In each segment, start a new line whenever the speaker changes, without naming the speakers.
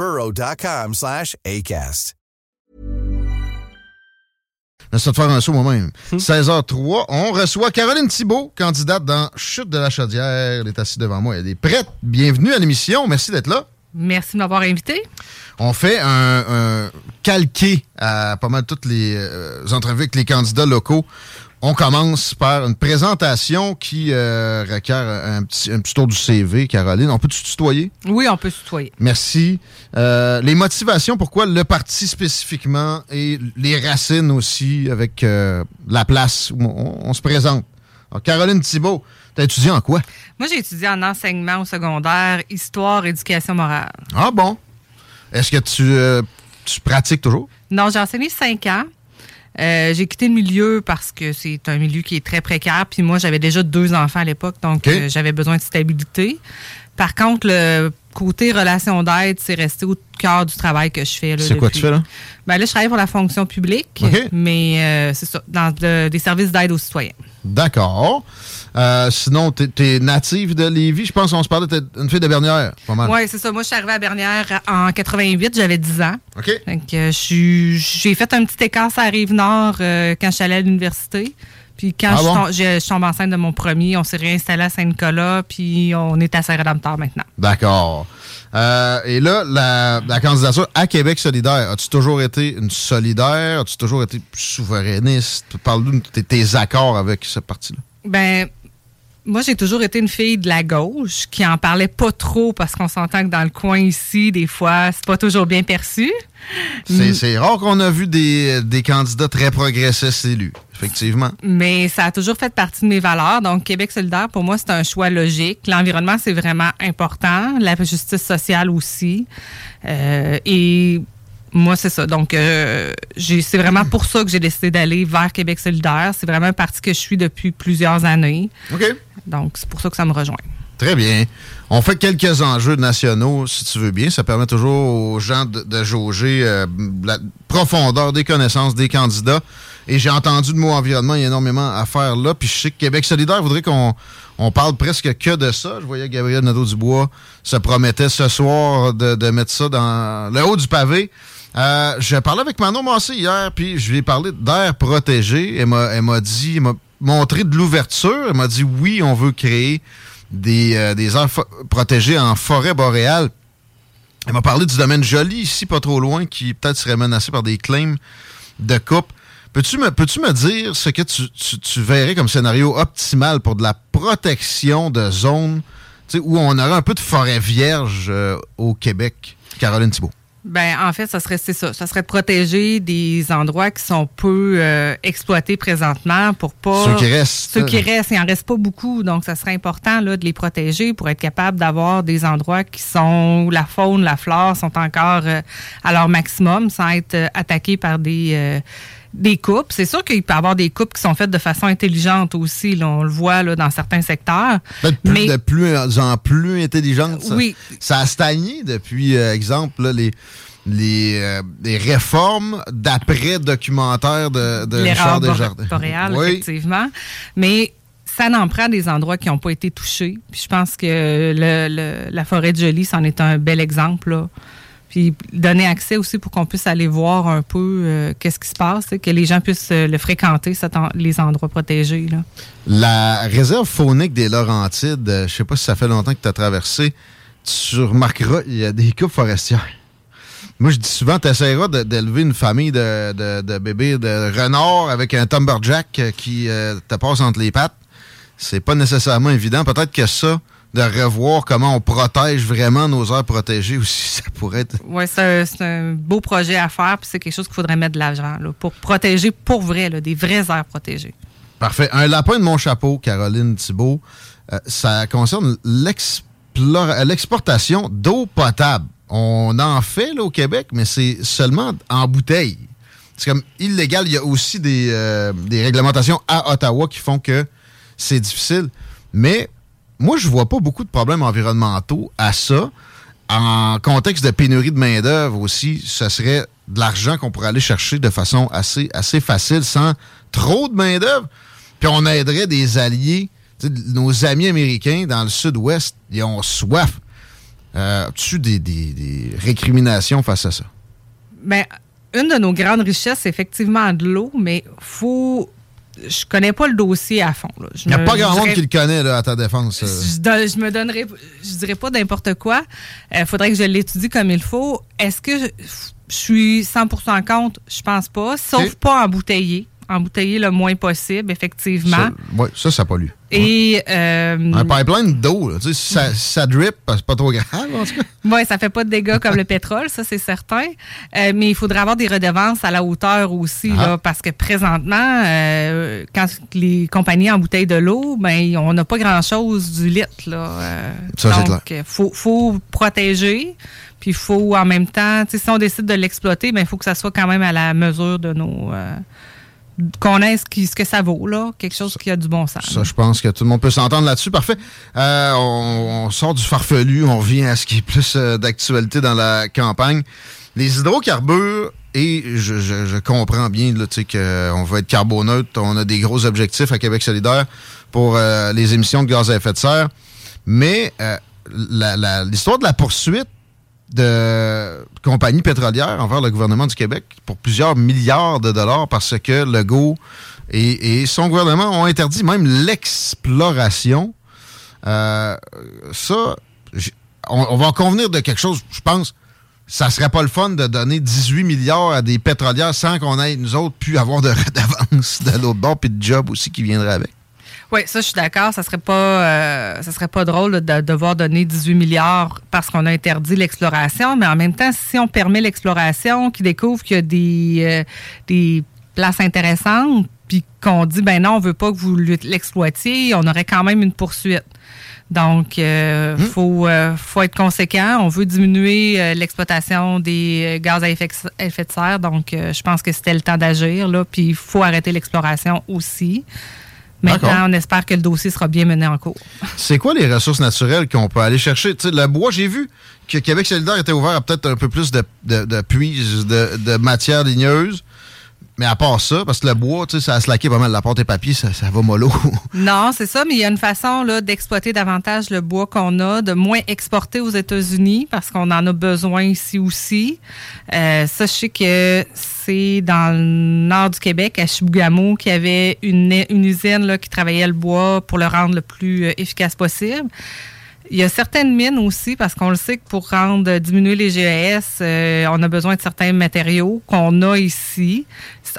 burrow.com slash ACAST.
Laisse-toi faire un saut moi-même. 16h03, on reçoit Caroline Thibault, candidate dans Chute de la Chaudière. Elle est assise devant moi. Elle est prête. Bienvenue à l'émission. Merci d'être là.
Merci de m'avoir invité.
On fait un, un calqué à pas mal toutes les euh, entrevues avec les candidats locaux. On commence par une présentation qui euh, requiert un petit, un petit tour du CV, Caroline. On peut se tutoyer?
Oui, on peut se tutoyer.
Merci. Euh, les motivations, pourquoi le parti spécifiquement et les racines aussi avec euh, la place où on, on se présente. Alors, Caroline Thibault, t'as étudié en quoi?
Moi, j'ai étudié en enseignement au secondaire, histoire, éducation morale.
Ah bon? Est-ce que tu, euh, tu pratiques toujours?
Non, j'ai enseigné cinq ans. Euh, j'ai quitté le milieu parce que c'est un milieu qui est très précaire. Puis moi, j'avais déjà deux enfants à l'époque, donc euh, j'avais besoin de stabilité. Par contre, le côté relation d'aide, c'est resté au cœur du travail que je fais.
C'est quoi tu fais là?
Ben là, je travaille pour la fonction publique, mais euh, c'est ça, dans le- des services d'aide aux citoyens.
D'accord. Euh, sinon, t'es es native de Lévis. Je pense qu'on se parlait, t'es une fille de Bernière. Pas mal.
Oui, c'est ça. Moi, je suis arrivée à Bernière en 88, j'avais 10 ans.
OK.
Euh, suis- j'ai fait un petit écart à Rive-Nord euh, quand je suis allée à l'université. Puis quand
Ah
je,
bon?
tom- je, je tombe enceinte de mon premier, on s'est réinstallé à Saint-Nicolas, puis on est à Saint-Rédempteur maintenant.
D'accord. Euh, et là, la, la candidature à Québec solidaire, as-tu toujours été une solidaire? As-tu toujours été souverainiste? Parle-nous de tes, tes accords avec ce parti-là.
Ben, moi, j'ai toujours été une fille de la gauche qui en parlait pas trop parce qu'on s'entend que dans le coin ici, des fois, c'est pas toujours bien perçu.
C'est rare qu'on a vu des, des candidats très progressistes élus, effectivement.
Mais ça a toujours fait partie de mes valeurs. Donc, Québec solidaire, pour moi, c'est un choix logique. L'environnement, c'est vraiment important. La justice sociale aussi. Euh, et moi, c'est ça. Donc, euh, c'est vraiment pour ça que j'ai décidé d'aller vers Québec solidaire. C'est vraiment un parti que je suis depuis plusieurs années.
OK.
Donc, c'est pour ça que ça me rejoint.
Très bien. On fait quelques enjeux nationaux, si tu veux bien. Ça permet toujours aux gens de, de jauger euh, la profondeur des connaissances des candidats. Et j'ai entendu le mot environnement, il y a énormément à faire là. Puis je sais que Québec solidaire voudrait qu'on on parle presque que de ça. Je voyais Gabriel Nadeau-Dubois se promettait ce soir de, de mettre ça dans le haut du pavé. Euh, je parlais avec Manon Massé hier, puis je lui ai parlé d'air protégé. Elle m'a dit, elle m'a montré de l'ouverture. Elle m'a dit oui, on veut créer des, euh, des aires protégées en forêt boréale. Elle m'a parlé du domaine joli ici, pas trop loin, qui peut-être serait menacé par des claims de coupe. Peux-tu me, peux-tu me dire ce que tu, tu- tu verrais comme scénario optimal pour de la protection de zones tu où on aurait un peu de forêt vierge euh, au Québec? Caroline Thibault.
Ben, en fait, ça serait c'est ça. Ça serait de protéger des endroits qui sont peu euh, exploités présentement pour pas.
Ceux qui restent.
Ceux qui restent, il en reste pas beaucoup, donc ça serait important là, de les protéger pour être capable d'avoir des endroits qui sont où la faune, la flore sont encore euh, à leur maximum, sans être euh, attaqués par des euh, des coupes. C'est sûr qu'il peut y avoir des coupes qui sont faites de façon intelligente aussi. là. on le voit là, dans certains secteurs.
Peut-être plus,
Mais-
de plus en plus intelligente. Ça,
Oui.
Ça a stagné depuis, euh, exemple, là, les, les, euh, les réformes d'après-documentaire de, de Richard Desjardins. Oui.
effectivement. Mais ça n'en prend des endroits qui n'ont pas été touchés. Puis je pense que le- le- la forêt de Jolie, c'en est un bel exemple. là. Puis donner accès aussi pour qu'on puisse aller voir un peu euh, qu'est-ce qui se passe, que les gens puissent euh, le fréquenter, les endroits protégés.
La réserve faunique des Laurentides, euh, je sais pas si ça fait longtemps que tu as traversé, tu remarqueras, il y a des coupes forestières. Moi, je dis souvent, tu essaieras d'élever une famille de, bébés de renards avec un Tumberjack qui te passe entre les pattes. C'est pas nécessairement évident. Peut-être que ça, de revoir comment on protège vraiment nos aires protégées aussi. Ça pourrait être.
Oui, c'est un, beau projet à faire, puis c'est quelque chose qu'il faudrait mettre de l'argent pour protéger pour vrai, des vraies aires protégées.
Parfait. Un lapin de mon chapeau, Caroline Thibault, euh, ça concerne l'exportation d'eau potable. On en fait là, au Québec, mais c'est seulement en bouteille. C'est comme illégal. Il y a aussi des, euh, des réglementations à Ottawa qui font que c'est difficile. Mais moi, je vois pas beaucoup de problèmes environnementaux à ça. En contexte de pénurie de main-d'œuvre aussi, ce serait de l'argent qu'on pourrait aller chercher de façon assez, assez facile, sans trop de main-d'œuvre. Puis on aiderait des alliés. nos amis américains dans le sud-ouest, ils ont soif. Euh, As-tu des, des, récriminations face à ça?
Bien, une de nos grandes richesses, c'est effectivement de l'eau, mais faut je connais pas le dossier à fond.
Il n'y a pas grand monde qui le connaît à ta défense.
Euh. Je, me donnerai, je dirais pas n'importe quoi. Il euh, faudrait que je l'étudie comme il faut. Est-ce que je, suis 100% contre? Je pense pas, sauf pas embouteillé embouteiller le moins possible, effectivement.
Oui, ça, ça pollue.
Et. Euh,
un pipeline d'eau, tu sais, ça, ça drip, c'est pas trop grave, en tout cas.
Oui, ça fait pas de dégâts comme le pétrole, ça, c'est certain. Euh, mais il faudrait avoir des redevances à la hauteur aussi, là, ah. parce que présentement, euh, quand les compagnies embouteillent de l'eau, ben, on n'a pas grand-chose du litre, là.
ça, donc,
il faut, faut protéger. Puis il faut en même temps, si on décide de l'exploiter, ben, il faut que ça soit quand même à la mesure de nos, qu'on ait ce, que ça vaut, là, quelque chose qui a du bon sens.
Ça, je pense que tout le monde peut s'entendre là-dessus. Parfait. Euh, on, sort du farfelu, on revient à ce qui est plus euh, d'actualité dans la campagne. Les hydrocarbures, et je, comprends bien qu'on veut être carboneutre, on a des gros objectifs à Québec solidaire pour euh, les émissions de gaz à effet de serre, mais l'histoire de la poursuite de compagnies pétrolières envers le gouvernement du Québec pour plusieurs milliards de dollars parce que Legault et, son gouvernement ont interdit même l'exploration. Euh, ça, on, va en convenir de quelque chose, je pense. Ça serait pas le fun de donner 18 milliards à des pétrolières sans qu'on ait, nous autres, pu avoir de redevance de l'autre bord, puis de job aussi qui viendrait avec.
Oui, ça, je suis d'accord. Ça serait pas, euh, ça serait pas drôle de, devoir donner 18 milliards parce qu'on a interdit l'exploration, mais en même temps, si on permet l'exploration, qu'ils découvrent qu'il y a des, euh, des places intéressantes, puis qu'on dit, ben non, on veut pas que vous l'exploitiez, on aurait quand même une poursuite. Donc, euh, hmm. faut, faut être conséquent. On veut diminuer l'exploitation des gaz à effet, effet de serre. Donc, je pense que c'était le temps d'agir. Là. Puis, il faut arrêter l'exploration aussi. Maintenant, on espère que le dossier sera bien mené en cours.
C'est quoi les ressources naturelles qu'on peut aller chercher? le bois, j'ai vu que Québec solidaire était ouvert à peut-être un peu plus de, de, de puits, de, de matières ligneuses. Mais à part ça, parce que le bois, tu sais, ça a slacké pas mal la porte et papier, ça, ça va mollo.
non, c'est ça, mais il y a une façon là, d'exploiter davantage le bois qu'on a, de moins exporter aux États-Unis parce qu'on en a besoin ici aussi. Euh, ça, je sais que c'est dans le nord du Québec, à Chibougamau, qu'il y avait une, une usine là, qui travaillait le bois pour le rendre le plus euh, efficace possible. Il y a certaines mines aussi, parce qu'on le sait que pour rendre diminuer les GES, euh, on a besoin de certains matériaux qu'on a ici.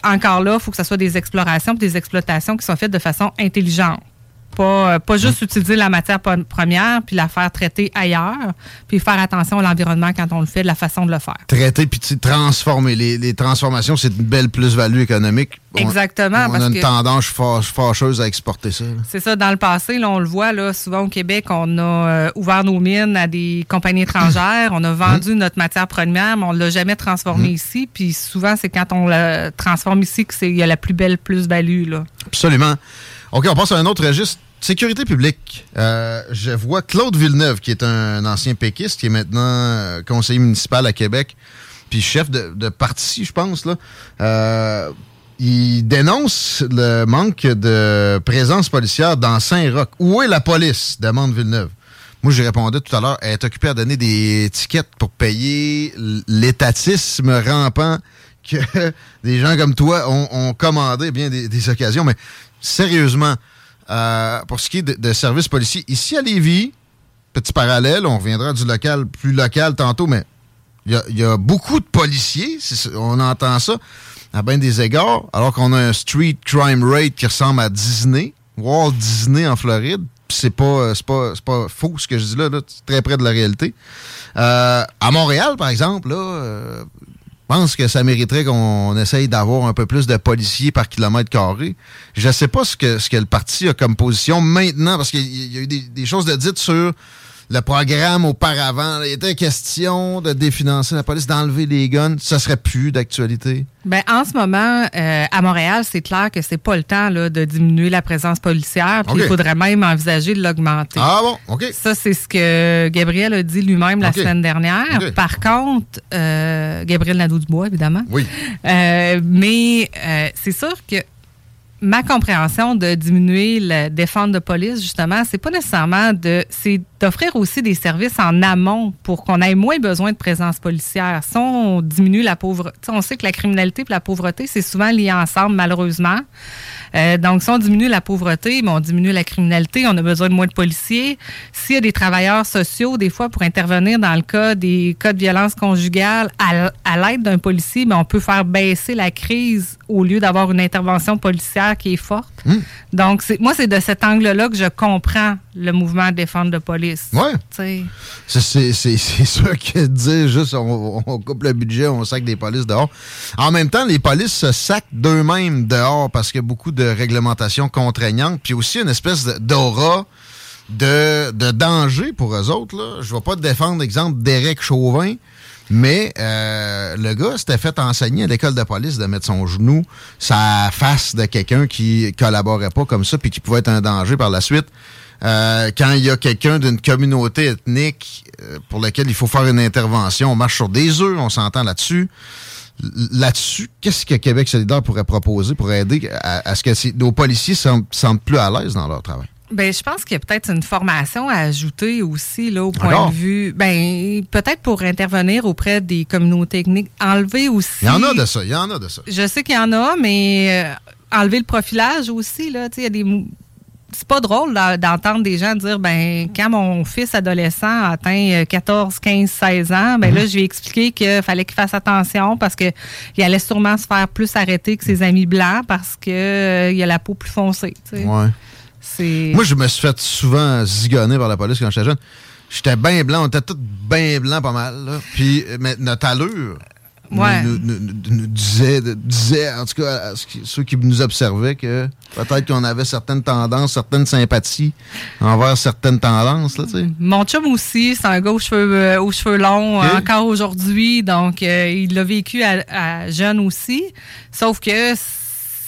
Encore là, il faut que ce soit des explorations, des exploitations qui sont faites de façon intelligente. Pas, euh, pas juste utiliser la matière première puis la faire traiter ailleurs, puis faire attention à l'environnement quand on le fait, de la façon de le faire.
Traiter puis transformer. Les, transformations, c'est une belle plus-value économique.
Exactement.
On, a une tendance fâcheuse à exporter ça.
C'est ça. Dans le passé, là, on le voit, là, souvent au Québec, on a euh, ouvert nos mines à des compagnies étrangères. on a vendu hum. notre matière première, mais on ne l'a jamais transformée hum. ici. Puis souvent, c'est quand on la transforme ici qu'il y a la plus belle plus-value.
Absolument. OK, on passe à un autre registre. Sécurité publique. Euh, je vois Claude Villeneuve, qui est un ancien péquiste, qui est maintenant euh, conseiller municipal à Québec, puis chef de, parti, je pense. Là. Euh, il dénonce le manque de présence policière dans Saint-Roch. Où est la police? demande Villeneuve. Moi, j'ai répondu tout à l'heure, elle est occupée à donner des étiquettes pour payer l'étatisme rampant que des gens comme toi ont, commandé bien des, des occasions. Mais sérieusement, euh, pour ce qui est de, services policiers, ici à Lévis, petit parallèle, on reviendra du local plus local tantôt, mais Il y, a, beaucoup de policiers, on entend ça à bien des égards, alors qu'on a un street crime rate qui ressemble à Disney, Walt Disney en Floride. C'est pas, pas, pas faux ce que je dis là, c'est très près de la réalité. Euh, à Montréal, par exemple, là, euh, pense que ça mériterait qu'on essaye d'avoir un peu plus de policiers par kilomètre carré. Je ne sais pas ce que, ce que le parti a comme position maintenant, parce qu'il y a eu des, des choses de dites sur le programme auparavant. Il était question de définancer la police, d'enlever les guns. Ça serait plus d'actualité?
Ben, en ce moment, euh, à Montréal, c'est clair que c'est pas le temps là, de diminuer la présence policière. Il faudrait même envisager de l'augmenter.
Ah bon? OK.
Ça, c'est ce que Gabriel a dit lui-même la semaine dernière. Par contre, euh, Gabriel Nadeau-Dubois, évidemment.
Oui.
Euh, mais c'est sûr que ma compréhension de diminuer la défense de police, justement, c'est pas nécessairement de. C'est d'offrir aussi des services en amont pour qu'on ait moins besoin de présence policière. Si on diminue la pauvreté, on sait que la criminalité et la pauvreté, c'est souvent lié ensemble, malheureusement. Euh, donc, si on diminue la pauvreté, on diminue la criminalité, on a besoin de moins de policiers. S'il y a des travailleurs sociaux, des fois, pour intervenir dans le cas des cas de violence conjugale, à, l'aide d'un policier, mais on peut faire baisser la crise au lieu d'avoir une intervention policière qui est forte. Hmm. Donc, moi, c'est de cet angle-là que je comprends le mouvement de défense de police.
Oui. C'est sûr que dire juste on, coupe le budget, on sac des polices dehors. En même temps, les polices se sacent d'eux-mêmes dehors parce qu'il y a beaucoup de réglementations contraignantes, puis aussi une espèce d'aura de, de, danger pour eux autres. Là. Je ne vais pas te défendre l'exemple d'Éric Chauvin, mais euh, le gars s'était fait enseigner à l'école de police de mettre son genou sa face de quelqu'un qui collaborait pas comme ça puis qui pouvait être un danger par la suite. Euh, quand il y a quelqu'un d'une communauté ethnique euh, pour laquelle il faut faire une intervention, on marche sur des œufs, on s'entend là-dessus. Là-dessus, qu'est-ce que Québec solidaire pourrait proposer pour aider à, ce que nos policiers se sentent plus à l'aise dans leur travail?
Ben, je pense qu'il y a peut-être une formation à ajouter aussi là au point de vue. Ben, peut-être pour intervenir auprès des communautés ethniques, enlever aussi.
Il y en a de ça. Il y en a de ça.
Je sais qu'il y en a, mais euh, enlever le profilage aussi là. Tu sais, il y a des c'est pas drôle d'entendre des gens dire ben quand mon fils adolescent atteint 14, 15, 16 ans, ben là mhm. je lui ai expliqué qu'il fallait qu'il fasse attention parce que il allait sûrement se faire plus arrêter que ses amis blancs parce que euh, il a la peau plus foncée.
Ouais. Moi je me suis fait souvent zigonner par la police quand j'étais jeune. J'étais bien blanc, on était tous bien blancs pas mal. Puis mais notre allure nous, nous, disait, en tout cas, ceux qui nous observaient, que peut-être qu'on avait certaines tendances, certaines sympathies envers certaines tendances. Là,
Mon chum aussi, c'est un gars aux cheveux, euh, aux cheveux longs encore aujourd'hui, donc euh, il l'a vécu à, jeune aussi. Sauf que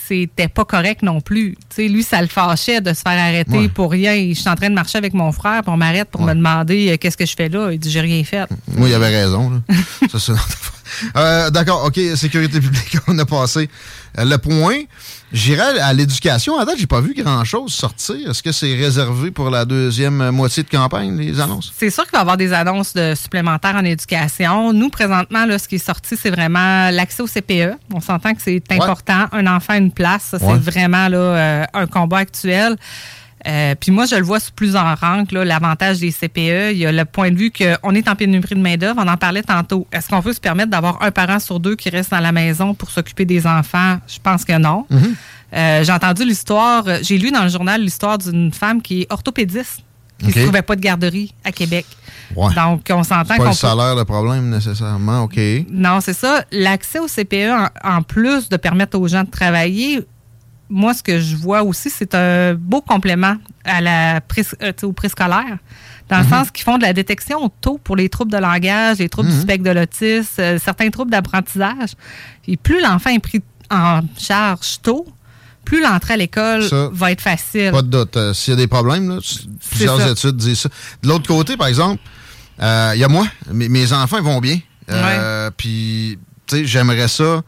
c'était pas correct non plus. lui, ça le fâchait de se faire arrêter pour rien. Je suis en train de marcher avec mon frère, puis on m'arrête pour me demander euh, qu'est-ce que je fais là? Il dit j'ai rien fait.
Moi, il avait raison. ça, euh, D'accord, OK, sécurité publique, on a passé le point. J'irai à l'éducation. À date, j'ai pas vu grand-chose sortir. Est-ce que c'est réservé pour la deuxième moitié de campagne, les annonces?
C'est sûr qu'il va y avoir des annonces de supplémentaires en éducation. Nous, présentement, là, ce qui est sorti, c'est vraiment l'accès au CPE. On s'entend que c'est important. Un enfant, une place, ça, c'est vraiment là, euh, un combat actuel. Euh, puis moi, je le vois sous plusieurs rang, l'avantage des CPE. Il y a le point de vue qu'on est en pénurie de main-d'œuvre. On en parlait tantôt. Est-ce qu'on peut se permettre d'avoir un parent sur deux qui reste dans la maison pour s'occuper des enfants? Je pense que non. Mhm. Euh, j'ai entendu l'histoire, j'ai lu dans le journal l'histoire d'une femme qui est orthopédiste, qui ne trouvait pas de garderie à Québec. Donc, on s'entend
qu'on.
pas le
salaire le problème nécessairement, OK.
Non, c'est ça. L'accès au CPE, en, plus de permettre aux gens de travailler, moi, ce que je vois aussi, c'est un beau complément à la euh, au préscolaire, dans le mhm. sens qu'ils font de la détection tôt pour les troubles de langage, les troubles du mhm. spectre de l'autisme, euh, certains troubles d'apprentissage. Et plus l'enfant est pris en charge tôt, plus l'entrée à l'école va être facile.
Pas de doute. Euh, s'il y a des problèmes, plusieurs études disent ça. De l'autre côté, par exemple, il y a moi, mes, enfants vont bien. Puis, tu sais, j'aimerais ça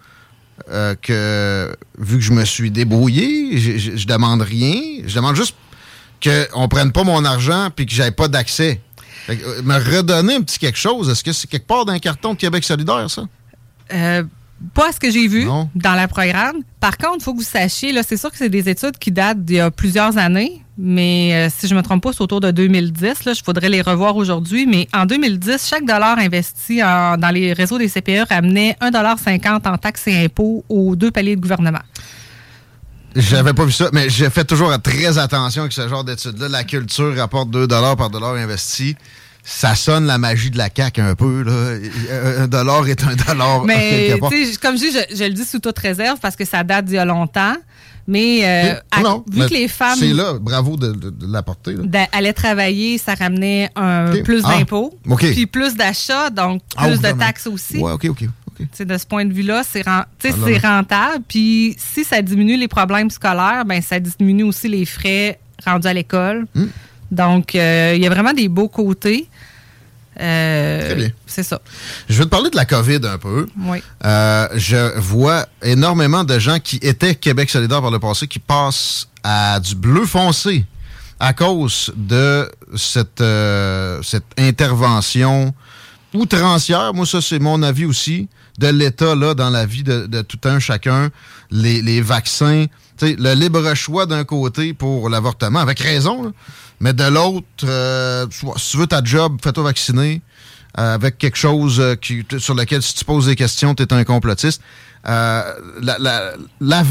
euh, que, vu que je me suis débrouillé, je, je, demande rien. Je demande juste qu'on prenne pas mon argent puis que j'aie pas d'accès. Euh, me redonner un petit quelque chose. Est-ce que c'est quelque part dans un carton de Québec solidaire, ça?
Euh, pas ce que j'ai vu dans le programme. Par contre, il faut que vous sachiez, là, c'est sûr que c'est des études qui datent d'il y a plusieurs années, Mais euh, si je ne me trompe pas, c'est autour de 2010. Là, je voudrais les revoir aujourd'hui. Mais en 2010, chaque dollar investi dans les réseaux des CPE ramenait 1,50 en taxes et impôts aux deux paliers de gouvernement.
J'avais pas vu ça, mais j'ai fait toujours très attention avec ce genre d'études-là. La culture rapporte 2 par dollar investi ça sonne la magie de la CAQ un peu. Là. Un dollar est un dollar.
Mais comme je dis, je, le dis sous toute réserve parce que ça date d'il y a longtemps. Mais
euh,
vu que les femmes.
C'est là, bravo de, de, l'apporter.
Allaient travailler, ça ramenait un plus ah, d'impôts. Puis plus d'achats, donc ah, plus de taxes aussi.
Ouais, OK, OK.
De ce point de vue-là, c'est ah, rentable. Puis si ça diminue les problèmes scolaires, ben ça diminue aussi les frais rendus à l'école. Hmm. Donc, euh, il y a vraiment des beaux côtés. Euh, Très bien. C'est ça.
Je vais te parler de la COVID un peu.
Oui.
Euh, je vois énormément de gens qui étaient Québec solidaire par le passé qui passent à du bleu foncé à cause de cette, cette intervention outrancière. Moi, ça, c'est mon avis aussi de l'État dans la vie de, tout un chacun. Les, les vaccins, le libre choix d'un côté pour l'avortement, avec raison. Mais de l'autre, euh, si tu veux ta job, fais-toi vacciner euh, avec quelque chose euh, qui, sur lequel, si tu poses des questions, tu es un complotiste. L'avenir. La,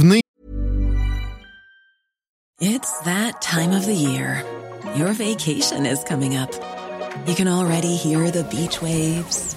It's that time of the year. Your vacation is coming up. You can already hear the beach waves,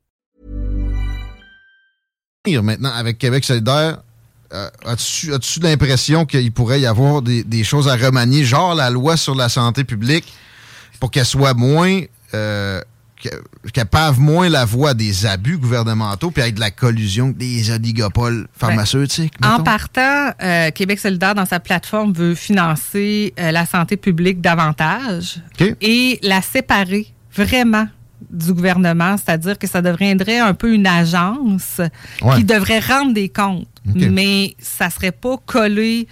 Maintenant, avec Québec solidaire, euh, as-tu as l'impression qu'il pourrait y avoir des, des, choses à remanier, genre la loi sur la santé publique, pour qu'elle soit moins euh, qu'elle pave moins la voie des abus gouvernementaux puis avec de la collusion des oligopoles pharmaceutiques.
en partant, euh, Québec solidaire, dans sa plateforme, veut financer la santé publique davantage et la séparer vraiment du gouvernement, c'est-à-dire que ça deviendrait un peu une agence qui devrait rendre des comptes, mais ça serait pas collé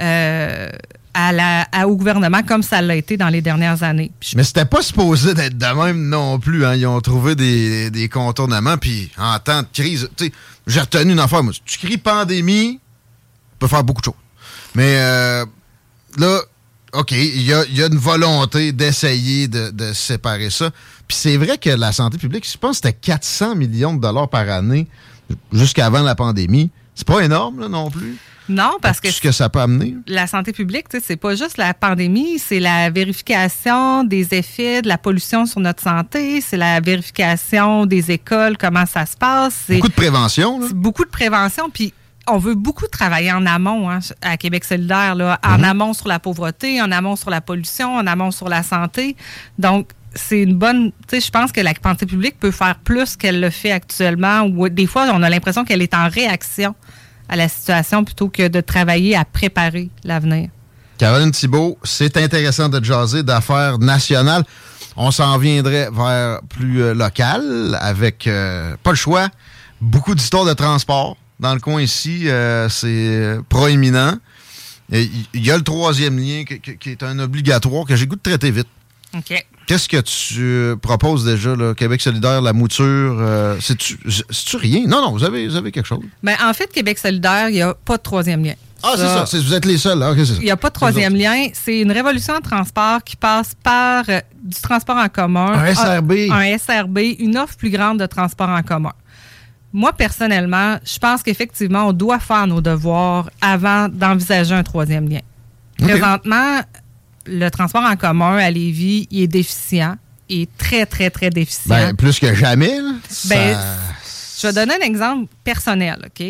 euh, à au gouvernement comme ça l'a été dans les dernières années.
Mais c'était pas supposé d'être de même non plus. Hein. Ils ont trouvé des, des contournements. Puis en temps de crise, j'ai retenu une affaire. Moi, tu cries pandémie, tu peux faire beaucoup de choses. Mais euh, là, OK, il y a, une volonté d'essayer de, séparer ça. Puis c'est vrai que la santé publique, je pense que c'était 400 millions de dollars par année jusqu'avant la pandémie. C'est pas énorme non plus.
Non, parce que.
Ce que ça peut amener.
La santé publique, c'est pas juste la pandémie, c'est la vérification des effets de la pollution sur notre santé, c'est la vérification des écoles, comment ça se passe.
Beaucoup de prévention. Là.
Beaucoup de prévention. Puis on veut beaucoup travailler en amont hein, à Québec solidaire, là, en mhm. amont sur la pauvreté, en amont sur la pollution, en amont sur la santé. Donc, c'est une bonne. Tu sais, je pense que la santé publique peut faire plus qu'elle le fait actuellement, ou des fois, on a l'impression qu'elle est en réaction à la situation plutôt que de travailler à préparer l'avenir.
Caroline Thibault, c'est intéressant de jaser d'affaires nationales. On s'en viendrait vers plus euh, local avec, euh, pas le choix, beaucoup d'histoires de transport. Dans le coin ici, euh, c'est proéminent. Il y a le troisième lien qui, est un obligatoire que j'ai goût de traiter vite.
OK.
Qu'est-ce que tu proposes déjà, là? Québec solidaire, la mouture? Euh, c'est-tu rien? Non, non, vous avez, vous avez quelque chose.
Bien, en fait, Québec solidaire, il n'y a pas de troisième lien.
Ah, c'est ça. Vous êtes les seuls. là.
il n'y a pas de troisième lien. C'est une révolution en transport qui passe par euh, du transport en commun.
Un SRB.
Un, SRB, une offre plus grande de transport en commun. Moi, personnellement, je pense qu'effectivement, on doit faire nos devoirs avant d'envisager un troisième lien. Présentement, le transport en commun à Lévis, il est déficient. Il est très, très, très déficient.
Ben, plus que jamais.
Ben, Je vais donner un exemple personnel, OK?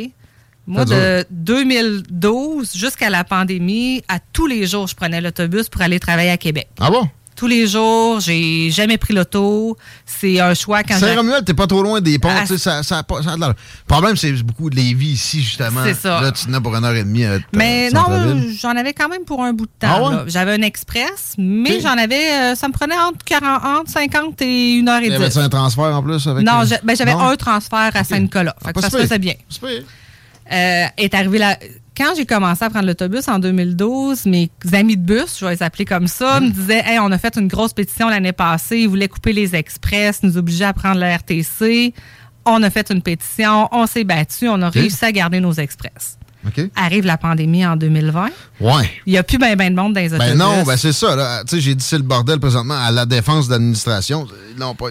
Moi, de 2012 jusqu'à la pandémie, à tous les jours, je prenais l'autobus pour aller travailler à Québec.
Ah bon?
Tous les jours, j'ai jamais pris l'auto. C'est un choix quand.
Saint-Romuald, t'es pas trop loin des ponts.
Ah,
ça, ça, pas-. Le problème, c'est beaucoup de Lévis ici, justement.
C'est ça.
Là, tu tenais pour une heure et demie à
Mais
à
non, j'en avais quand même pour un bout de temps.
Ah ouais?
J'avais un express, mais j'en avais... euh, ça me prenait entre, 40, entre 50 et 1 heure et
Y
10.
avait-tu un transfert en plus avec.
Non,
euh,
ben, j'avais un transfert à Saint-Nicolas.
Ah,
ça se faisait bien.
Pire.
Euh, est arrivé là. Quand j'ai commencé à prendre l'autobus en 2012, mes amis de bus, je vais les appeler comme ça,
Mm.
me disaient Hey, on a fait une grosse pétition l'année passée, ils voulaient couper les express, nous obliger à prendre le RTC. On a fait une pétition, on s'est battu, on a réussi à garder nos express. Arrive la pandémie en 2020.
Ouais.
Il n'y a plus ben, ben de monde dans les autobus.
Ben non, ben c'est ça. là. Tu sais, j'ai dit c'est le bordel présentement à la défense de l'administration. Ils n'ont pas.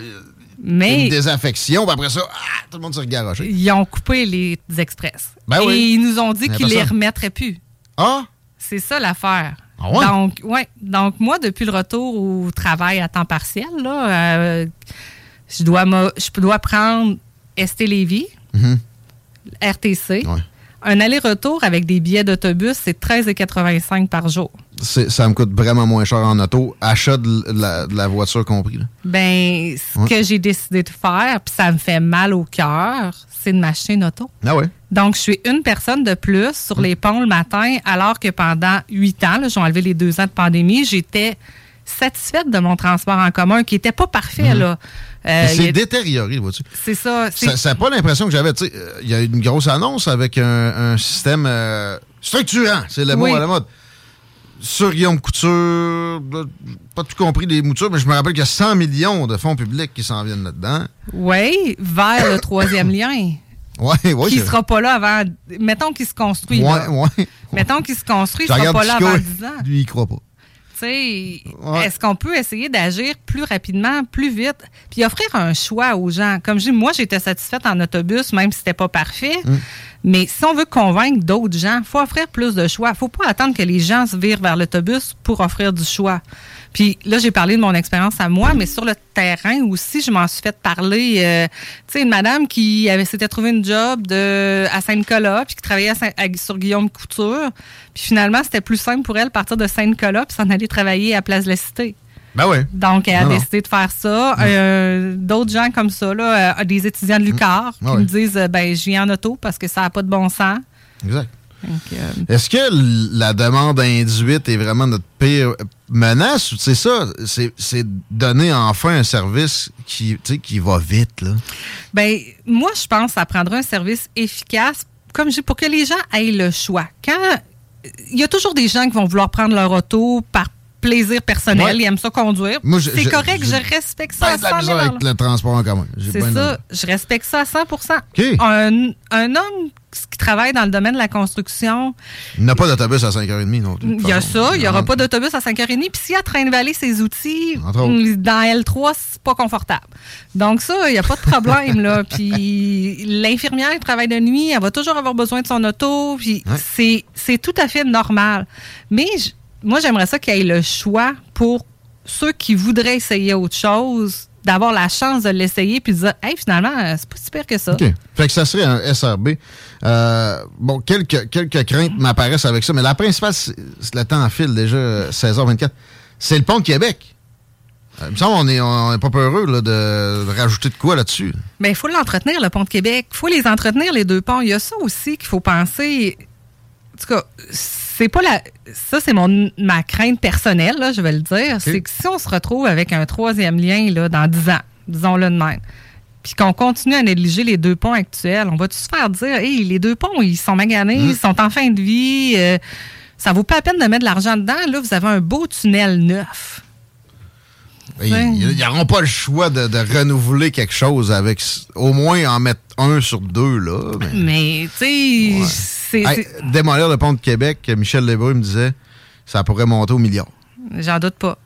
Mais
Une désaffection, puis après ça, ah, tout le monde s'est regaroché.
ils ont coupé les express.
Ben
Et
oui.
ils nous ont dit qu'ils les remettraient plus.
Ah!
C'est ça l'affaire.
Ah ouais?
Donc, ouais. Donc, moi, depuis le retour au travail à temps partiel, là, euh, je, dois je dois prendre ST Lévis, RTC.
Ouais.
Un aller-retour avec des billets d'autobus, c'est 13,85 par jour.
Ça me coûte vraiment moins cher en auto, achat de la, de la voiture compris. là.
Ben, ce
Ouais.
que j'ai décidé de faire, puis ça me fait mal au cœur, c'est de m'acheter une auto.
Ah ouais?
Donc, je suis une personne de plus sur les ponts le matin, alors que pendant huit ans, là, j'ai enlevé les deux ans de pandémie, j'étais satisfaite de mon transport en commun, qui n'était pas parfait. là. Euh, il y
c'est
a-
détérioré, vois-tu?
C'est ça. c'est-
Ça n'a pas l'impression que j'avais. tu sais, euh, Il y a une grosse annonce avec un, un système euh, structurant, c'est le mot
Oui.
à la mode. Sur Guillaume Couture, là, pas tout compris des moutures, mais je me rappelle qu'il y a 100 millions de fonds publics qui s'en viennent là-dedans.
Oui, vers le troisième lien,
Ouais, ouais.
qui sera pas là avant. Mettons qu'il se construit.
Ouais,
là. Mettons qu'il se construit, il sera pas là avant 10 ans.
Lui, il croit pas. Ouais.
est-ce qu'on peut essayer d'agir plus rapidement, plus vite, puis offrir un choix aux gens? Comme je dis, moi, j'étais satisfaite en autobus, même si c'était pas parfait.
Mm.
Mais si on veut convaincre d'autres gens, il faut offrir plus de choix. faut pas attendre que les gens se virent vers l'autobus pour offrir du choix. Puis là, j'ai parlé de mon expérience à moi, mais sur le terrain aussi, je m'en suis fait parler. euh, tu sais, une madame qui avait s'était trouvé une job de, à Saint-Nicolas, puis qui travaillait à Saint- à- sur Guillaume Couture. Puis finalement, c'était plus simple pour elle de partir de Saint-Nicolas, puis s'en aller travailler à Place de la Cité.
Ben ouais.
Donc, elle a
Non, non.
décidé de faire ça. Euh, D'autres gens comme ça, là, euh, des étudiants de l'UQAR, qui
Ah ouais.
me disent ben, je viens en auto parce que ça n'a pas de bon sens.
Exact.
Euh,
Est-ce que la demande induite est vraiment notre pire menace ou c'est ça? C'est donner enfin un service qui, qui va vite, là?
Ben, moi, je pense que ça prendra un service efficace, comme je pour que les gens aient le choix. Quand il y a toujours des gens qui vont vouloir prendre leur auto par plaisir personnel,
Ouais.
ils aiment ça conduire. C'est correct,
je-
je, respecte ça à
de la
100
misère
000
avec le transport en commun.
C'est ça, je respecte ça à 100
OK.
un, un homme qui travaille dans le domaine de la construction,
Il n'y a pas d'autobus à 5h30 non plus.
Il y a ça, il n'y aura pas d'autobus à 5h30. Puis s'il a train de valer ses outils, dans L3, c'est pas confortable. Donc ça, il n'y a pas de problème. là. Puis l'infirmière qui travaille de nuit, elle va toujours avoir besoin de son auto. Puis c'est tout à fait normal. Mais je- moi, j'aimerais ça qu'il y ait le choix pour ceux qui voudraient essayer autre chose, d'avoir la chance de l'essayer puis de dire, hey, finalement, c'est pas si pire que ça.
OK. Fait que ça serait un SRB. Euh, bon, quelques, quelques craintes m'apparaissent avec ça, mais la principale, c'est le temps file déjà, euh, 16h24, c'est le pont de Québec. Euh, il me semble qu'on n'est on est pas peureux là, de, de rajouter de quoi là-dessus.
Ben, il faut l'entretenir, le pont de Québec. Il faut les entretenir, les deux ponts. Il y a ça aussi qu'il faut penser. En tout cas, c'est pas la. Ça, c'est mon ma crainte personnelle, là, je vais le dire. C'est que si on se retrouve avec un troisième lien là, dans 10 ans, disons-le de même, puis qu'on continue à négliger les deux ponts actuels, on va-tu se faire dire, hey, les deux ponts, ils sont maganés, ils sont en fin de vie, euh, ça vaut pas la peine de mettre de l'argent dedans. Là, vous avez un beau tunnel neuf.
Ils ils n'auront pas le choix de, de renouveler quelque chose avec au moins en mettre un sur deux. là. mais-
Mais, tu sais,
Ouais. Hey, démolir le pont de Québec, Michel Lébreux me disait, ça pourrait monter au milliard.
j'en doute pas.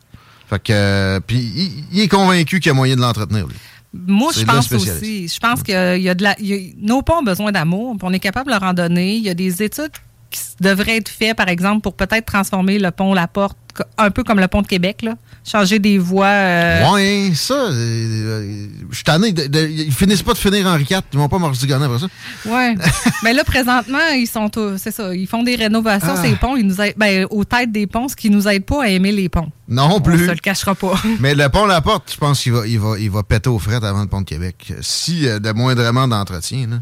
Fait que, euh, puis il, est convaincu qu'il y a moyen de l'entretenir. lui.
Moi, je pense aussi. Je pense que il y a de la, il y a- nos ponts ont besoin d'amour. On est capable de leur en donner. Il y a des études qui devraient être faites, par exemple, pour peut-être transformer le pont La Porte un peu comme le pont de Québec, là. Changer des voies. Euh,
Oui, ça, euh, je suis tanné. De, de, ils finissent pas de finir Henri IV. Ils vont pas mordigonner après ça.
Oui. Mais là, présentement, ils sont, c'est ça, ils font des rénovations,
Ah.
ces ponts. Ils nous aident, ben, aux têtes des ponts, ce qui nous aide pas à aimer les ponts.
Non
On
plus.
se le cachera pas.
Mais le pont La Porte, je pense qu'il va, il va, il va péter aux frettes avant le pont de Québec. Si euh, de moindrement d'entretien. là.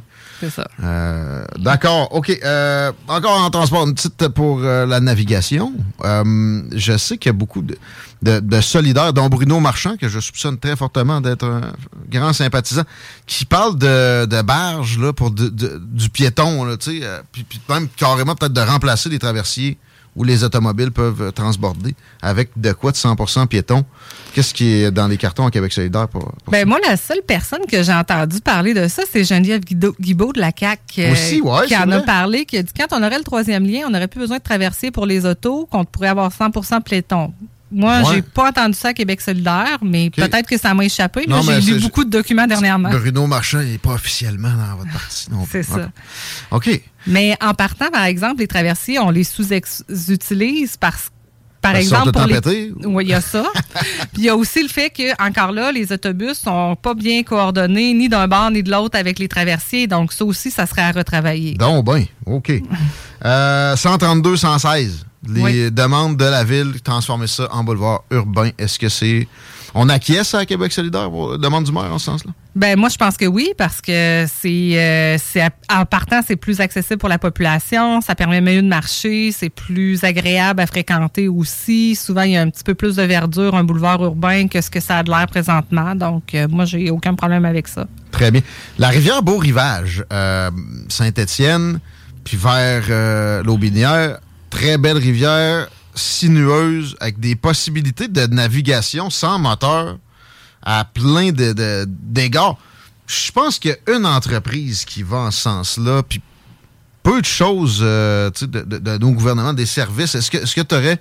Euh, D'accord. OK. Euh, encore en transport, une petite pour euh, la navigation. Je sais qu'il y a beaucoup de, de, solidaires, dont Bruno Marchand, que je soupçonne très fortement d'être un grand sympathisant, qui parle de, de barges là, pour du piéton, là, puis, puis même carrément peut-être de remplacer les traversiers où les automobiles peuvent transborder avec de quoi de 100% piéton. Qu'est-ce qui est dans les cartons à Québec solidaire pour, pour
Ben, moi, la seule personne que j'ai entendu parler de ça, c'est Geneviève Guibault de la CAQ. euh,
Aussi, ouais,
qui en a parlé, qui a dit quand on aurait le troisième lien, on n'aurait plus besoin de traverser pour les autos, qu'on pourrait avoir 100% piéton. Moi,
Ouais.
j'ai pas entendu ça à Québec solidaire, mais peut-être que ça m'a échappé. là.
Non, mais
J'ai lu beaucoup de documents dernièrement.
Bruno Marchand n'est pas officiellement dans votre parti.
C'est ça.
OK.
Mais en partant, par exemple, les traversiers, on les sous-utilise parce par
Parce
exemple, pour
le
les... Oui, il y a ça. Puis il y a aussi le fait que, encore là, les autobus sont pas bien coordonnés ni d'un bord ni de l'autre avec les traversiers. Donc, ça aussi, ça serait à retravailler.
Donc, ben, OK. Euh, 132, 116. Les
Oui.
demandes de la ville, transformer ça en boulevard urbain. Est-ce que c'est. On acquiesce à Québec solidaire demande du maire en ce sens-là?
Ben moi, je pense que oui, parce que c'est, euh, en partant, c'est plus accessible pour la population, ça permet mieux de marcher, c'est plus agréable à fréquenter aussi. Souvent, il y a un petit peu plus de verdure, un boulevard urbain que ce que ça a de l'air présentement. Donc, euh, moi, j'ai aucun problème avec ça.
Très bien. La rivière Beau-Rivage, euh, Saint-Étienne, puis vers euh, l'Aubinière, très belle rivière, sinueuse, avec des possibilités de navigation sans moteur à plein de, d'égards. Je pense qu'il y a une entreprise qui va en ce sens-là, puis peu de choses euh, de nos gouvernements, des services. Est-ce que tu aurais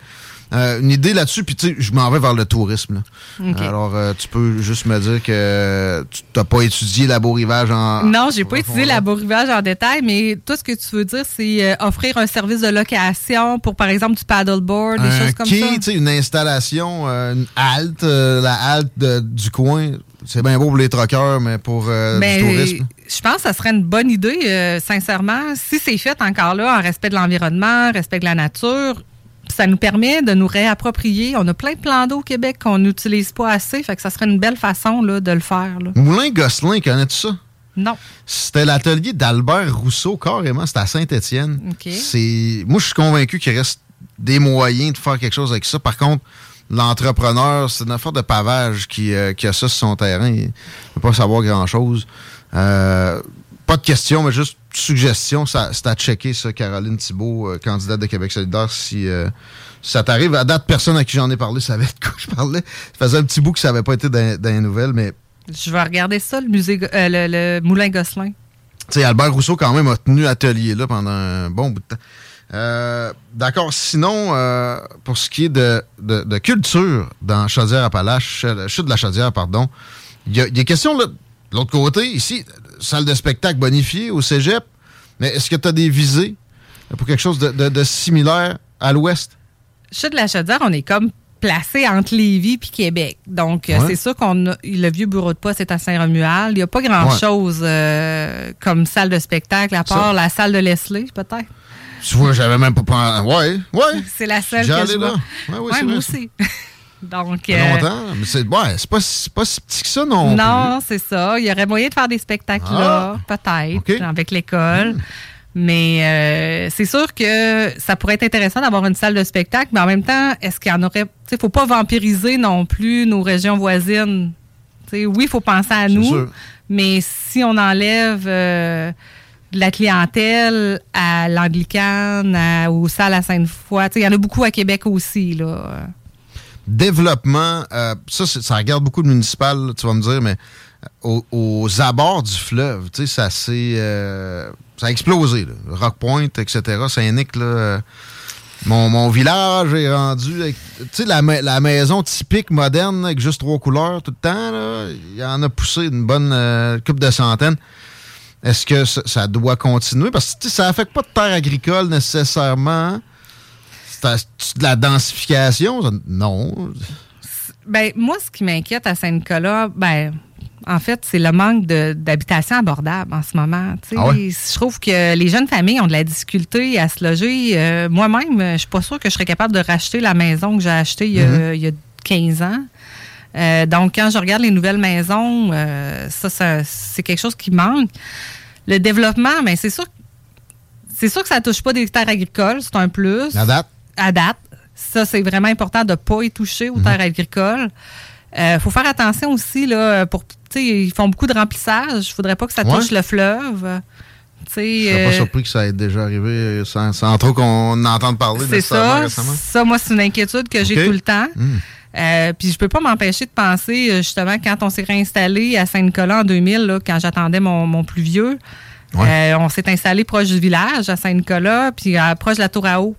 une idée là-dessus? Puis tu sais, je m'en vais vers le tourisme. là. Alors, euh, tu peux juste me dire que tu n'as pas étudié la Beau-Rivage en...
Non, j'ai pas étudié la Beau-Rivage en détail, mais tout ce que tu veux dire, c'est euh, offrir un service de location pour, par exemple, du paddleboard, des
un
choses comme
quai,
ça?
tu sais, une installation, euh, une halte, euh, la halte de- du coin. C'est bien beau pour les troqueurs, mais pour euh,
Ben,
du tourisme.
je pense que ça serait une bonne idée, euh, sincèrement, si c'est fait encore là en respect de l'environnement, respect de la nature. Ça nous permet de nous réapproprier. On a plein de plans d'eau au Québec qu'on n'utilise pas assez, fait que ça serait une belle façon là, de le faire. là.
Moulin Gosselin, connais-tu ça?
Non.
C'était l'atelier d'Albert Rousseau, carrément. C'était à Saint-Étienne. C'est, moi, je suis convaincu qu'il reste des moyens de faire quelque chose avec ça. Par contre, l'entrepreneur, c'est une affaire de pavage qui, euh, qui a ça sur son terrain. Il ne peut pas savoir grand-chose. Euh, pas de question, mais juste suggestion. C'est à checker, ça, Caroline Thibault, euh, candidate de Québec solidaire, si, euh, ça t'arrive. À date, personne à qui j'en ai parlé savait de quoi je parlais. Ça faisait un petit bout que ça n'avait pas été dans, dans les nouvelles, mais
Je vais regarder ça, le musée, euh, le, le Moulin Gosselin.
Tu sais, Albert Rousseau, quand même, a tenu atelier là pendant un bon bout de temps. Euh, D'accord. Sinon, euh, pour ce qui est de, de- de culture dans Chaudière-Appalaches, chute de la Chaudière, pardon, il y y a question là, de l'autre côté, ici, salle de spectacle bonifiée au cégep, mais est-ce que tu as des visées pour quelque chose de, de- de similaire à l'ouest?
Chute de la Chaudière, on est comme placé entre Lévis puis Québec. Donc, euh,
Ouais.
c'est sûr qu'on a le vieux bureau de poste est à Saint-Romuald. Il n'y a pas grand-chose euh, comme salle de spectacle, à part
Ça.
la salle de Leslie, peut-être.
Tu vois, j'avais même pas. Ouais, ouais.
C'est la seule que je vois.
Ouais, c'est
moi
vrai,
aussi. Donc, euh,
longtemps, mais c'est ouais, c'est pas, si- pas si petit que ça non
non, c'est ça. Il y aurait moyen de faire des spectacles là, peut-être,
OK.
avec l'école. Mais euh, c'est sûr que ça pourrait être intéressant d'avoir une salle de spectacle, mais en même temps, est-ce qu'il y en aurait. Tu sais, faut pas vampiriser non plus nos régions voisines. Oui, il faut penser à nous,
sûr.
mais si on enlève euh, de la clientèle à l'anglicane, aux salles à Sainte-Foy, il y en a beaucoup à Québec aussi. Là.
Développement, euh, ça, ça regarde beaucoup de municipal, tu vas me dire, mais euh, aux, abords du fleuve, tu sais, ça s'est, euh, ça a explosé, là. Rock Point, etc. Saint-Nic, là. euh, mon, village est rendu, tu sais, la, ma- la maison typique moderne, avec juste trois couleurs tout le temps, là, il en a poussé une bonne euh, coupe de centaines. Est-ce que ça, doit continuer? Parce que ça n'affecte pas de terre agricole nécessairement. C'est de la densification? Non.
Ben, moi, ce qui m'inquiète à Saint-Nicolas, ben, en fait, c'est le manque d'habitation abordable en ce moment.
Ah
Je trouve que les jeunes familles ont de la difficulté à se loger. Euh, moi-même, je suis pas sûre que je serais capable de racheter la maison que j'ai achetée il, y a 15 mm-hmm. ans. Euh, donc, quand je regarde les nouvelles maisons, euh, ça, c'est quelque chose qui manque. Le développement, mais ben, c'est sûr, c'est sûr que ça touche pas des terres agricoles, c'est un plus.
À date?
À date. Ça, c'est vraiment important de ne pas y toucher aux mm-hmm. terres agricoles. Il euh, faut faire attention aussi, là, pour, ils font beaucoup de remplissage. Il ne faudrait pas que ça touche le fleuve.
Je ne suis pas surpris que ça ait déjà arrivé sans, trop qu'on entende parler de ça récemment.
Ça, moi, c'est une inquiétude que j'ai tout le temps. Mm. Euh, puis je peux pas m'empêcher de penser, euh, justement, quand on s'est réinstallé à Saint-Nicolas en 2000, quand j'attendais mon, plus vieux, euh, on s'est installé proche du village, à Saint-Nicolas, puis proche de la Tour à eau.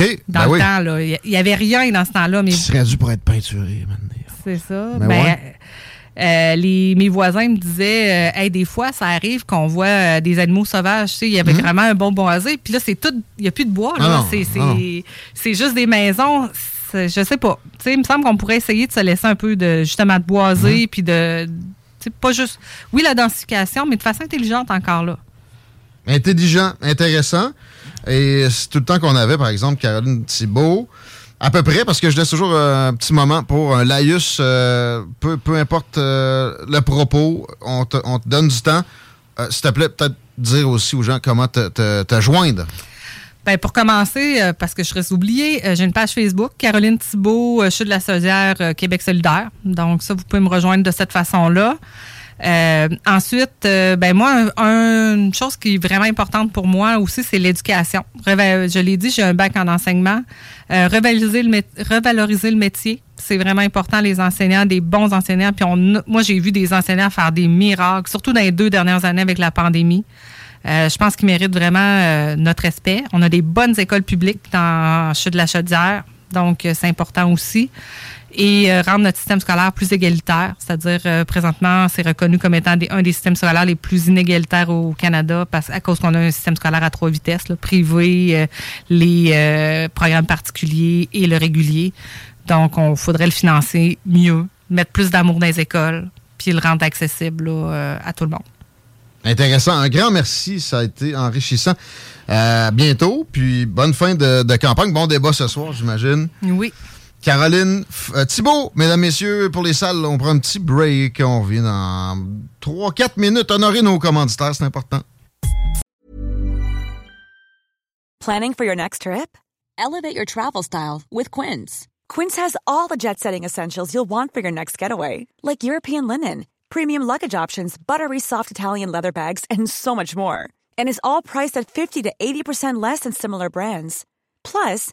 OK.
Dans ben le temps, là. Il n'y avait rien dans ce temps-là. Mais...
Qui serait dû pour être peinturé, maintenant.
C'est ça. Ben, les, mes voisins me disaient, hey, des fois, ça arrive qu'on voit des animaux sauvages. Tu sais, il y avait mhm. vraiment un bon boisé. Puis là, c'est tout. Il n'y a plus de bois. Là. C'est juste des maisons je sais pas. il me semble qu'on pourrait essayer de se laisser un peu de justement de boiser, mhm. puis de. Pas juste. Oui, la densification, mais de façon intelligente encore là.
Intelligent, intéressant. Et c'est tout le temps qu'on avait, par exemple, Caroline Thibault. À peu près, parce que je laisse toujours un petit moment pour un laïus, euh, peu, importe euh, le propos, on te, donne du temps. Euh, s'il te plaît, peut-être dire aussi aux gens comment te joindre.
Ben, pour commencer, parce que je serais oubliée, euh, j'ai une page Facebook, Caroline Thibault, euh, je suis de la Sodière Québec solidaire. Donc, ça, vous pouvez me rejoindre de cette façon-là. Ensuite, ben moi, une chose qui est vraiment importante pour moi aussi, c'est l'éducation. Je l'ai dit, j'ai un bac en enseignement. revaloriser, le revaloriser le métier, c'est vraiment important, les enseignants, des bons enseignants. Puis on, moi, j'ai vu des enseignants faire des miracles, surtout dans les deux dernières années avec la pandémie. Euh, je pense qu'ils méritent vraiment euh, notre respect. On a des bonnes écoles publiques dans Chute de la Chaudière, donc euh, c'est important aussi. Et rendre notre système scolaire plus égalitaire, c'est-à-dire présentement, c'est reconnu comme étant un des systèmes scolaires les plus inégalitaires au Canada parce, à cause qu'on a un système scolaire à trois vitesses, le privé, les programmes particuliers et le régulier. Donc, on faudrait le financer mieux, mettre plus d'amour dans les écoles, puis le rendre accessible à tout le monde.
Intéressant. Un grand merci. Ça a été enrichissant. Euh, bientôt. Puis bonne fin de, campagne. Bon débat ce soir, j'imagine.
Oui.
Caroline euh, Thibault, mesdames, messieurs, pour les salles, on prend un petit break. On vient dans 3-4 minutes. Honorer nos commanditaires, c'est important.
Planning for your next trip? Elevate your travel style with Quince. Quince has all the jet setting essentials you'll want for your next getaway, like European linen premium luggage options, buttery soft Italian leather bags, and so much more. And is all priced at 50 to 80% less than similar brands. Plus,